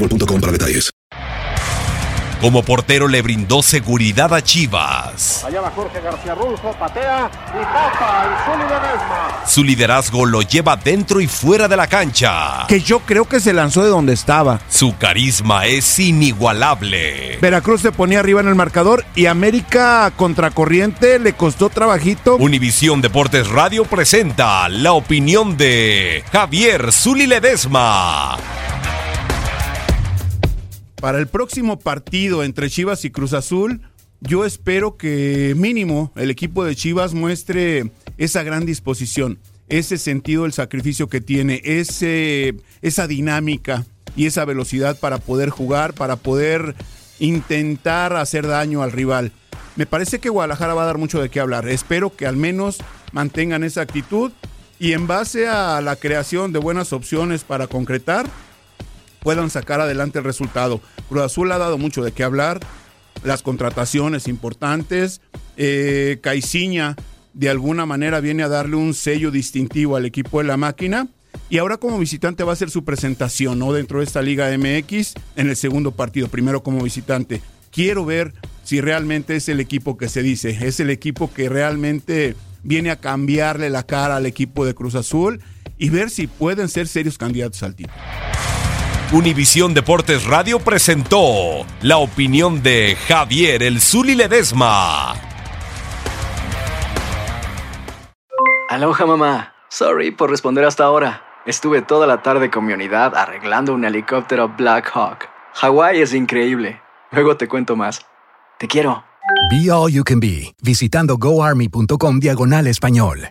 boostmobile.com para detalles. Como portero le brindó seguridad a Chivas. Allá va Jorge García Rulfo, patea y tapa el Zuli Ledesma. Su liderazgo lo lleva dentro y fuera de la cancha. Que yo creo que se lanzó de donde estaba. Su carisma es inigualable. Veracruz se ponía arriba en el marcador y América contracorriente le costó trabajito. Univisión Deportes Radio presenta la opinión de Javier Zuli Ledesma. Para el próximo partido entre Chivas y Cruz Azul, yo espero que mínimo el equipo de Chivas muestre esa gran disposición, ese sentido del sacrificio que tiene, ese, esa dinámica y esa velocidad para poder jugar, para poder intentar hacer daño al rival. Me parece que Guadalajara va a dar mucho de qué hablar. Espero que al menos mantengan esa actitud y en base a la creación de buenas opciones para concretar, puedan sacar adelante el resultado. Cruz Azul ha dado mucho de qué hablar, las contrataciones importantes, eh, Caiciña de alguna manera viene a darle un sello distintivo al equipo de la máquina y ahora como visitante va a ser su presentación ¿no? dentro de esta Liga MX en el segundo partido, primero como visitante. Quiero ver si realmente es el equipo que se dice, es el equipo que realmente viene a cambiarle la cara al equipo de Cruz Azul y ver si pueden ser serios candidatos al título. Univisión Deportes Radio presentó la opinión de Javier El Zuli Ledesma. Aloha mamá. Sorry por responder hasta ahora. Estuve toda la tarde con mi unidad arreglando un helicóptero Black Hawk. Hawái es increíble. Luego te cuento más. Te quiero. Be All You Can Be, visitando goarmy.com diagonal español.